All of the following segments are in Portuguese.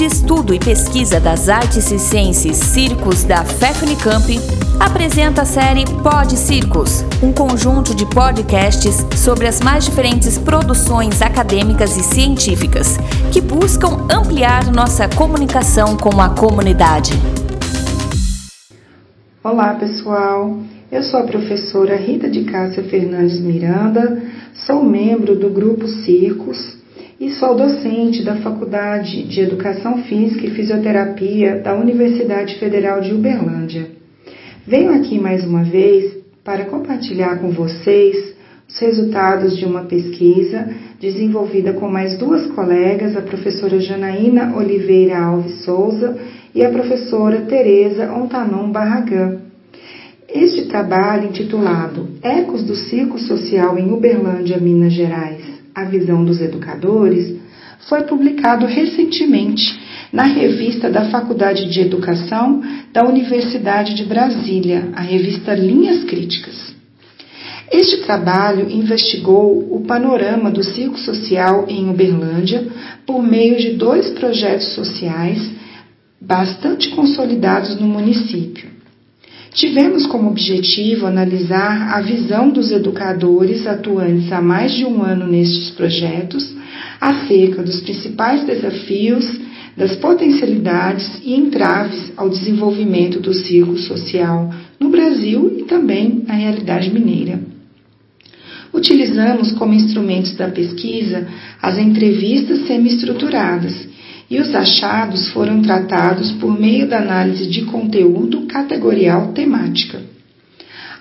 de Estudo e Pesquisa das Artes Circenses Circos da FEFNICAMP, apresenta a série Pod Circos, um conjunto de podcasts sobre as mais diferentes produções acadêmicas e científicas que buscam ampliar nossa comunicação com a comunidade. Olá, pessoal. Eu sou a professora Rita de Cássia Fernandes Miranda, sou membro do grupo Circos e sou docente da Faculdade de Educação Física e Fisioterapia da Universidade Federal de Uberlândia. Venho aqui mais uma vez para compartilhar com vocês os resultados de uma pesquisa desenvolvida com mais duas colegas, a professora Janaína Oliveira Alves Souza e a professora Tereza Ontanon Barragán. Este trabalho, intitulado Ecos do Ciclo Social em Uberlândia, Minas Gerais, a visão dos educadores, foi publicado recentemente na revista da Faculdade de Educação da Universidade de Brasília, a revista Linhas Críticas. Este trabalho investigou o panorama do ciclo social em Uberlândia por meio de dois projetos sociais bastante consolidados no município. Tivemos como objetivo analisar a visão dos educadores atuantes há mais de um ano nestes projetos acerca dos principais desafios, das potencialidades e entraves ao desenvolvimento do círculo social no Brasil e também na realidade mineira. Utilizamos como instrumentos da pesquisa as entrevistas semi-estruturadas e os achados foram tratados por meio da análise de conteúdo categorial temática.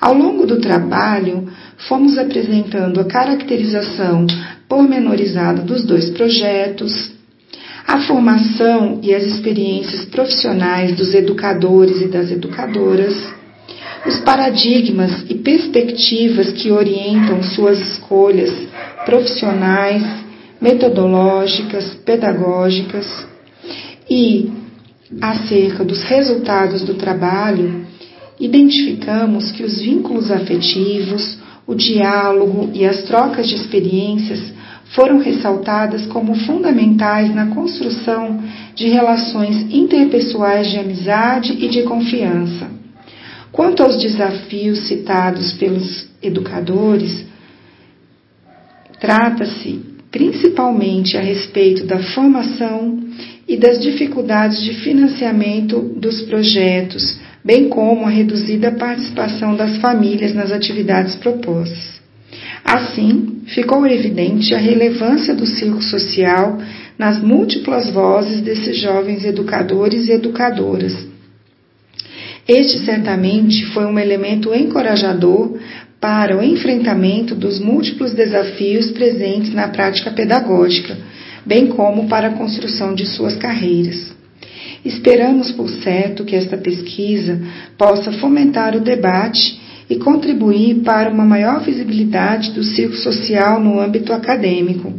Ao longo do trabalho, fomos apresentando a caracterização pormenorizada dos dois projetos, a formação e as experiências profissionais dos educadores e das educadoras, os paradigmas e perspectivas que orientam suas escolhas profissionais metodológicas, pedagógicas e acerca dos resultados do trabalho, identificamos que os vínculos afetivos, o diálogo e as trocas de experiências foram ressaltadas como fundamentais na construção de relações interpessoais de amizade e de confiança. Quanto aos desafios citados pelos educadores, trata-se principalmente a respeito da formação e das dificuldades de financiamento dos projetos, bem como a reduzida participação das famílias nas atividades propostas. Assim, ficou evidente a relevância do círculo social nas múltiplas vozes desses jovens educadores e educadoras. Este certamente foi um elemento encorajador para o enfrentamento dos múltiplos desafios presentes na prática pedagógica, bem como para a construção de suas carreiras. Esperamos, por certo, que esta pesquisa possa fomentar o debate e contribuir para uma maior visibilidade do círculo social no âmbito acadêmico,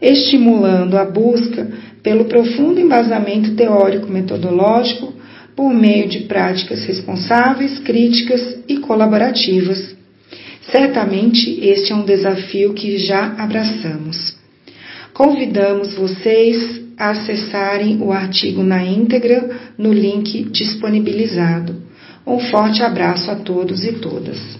estimulando a busca pelo profundo embasamento teórico-metodológico por meio de práticas responsáveis, críticas e colaborativas Certamente este é um desafio que já abraçamos. Convidamos vocês a acessarem o artigo na íntegra no link disponibilizado. Um forte abraço a todos e todas.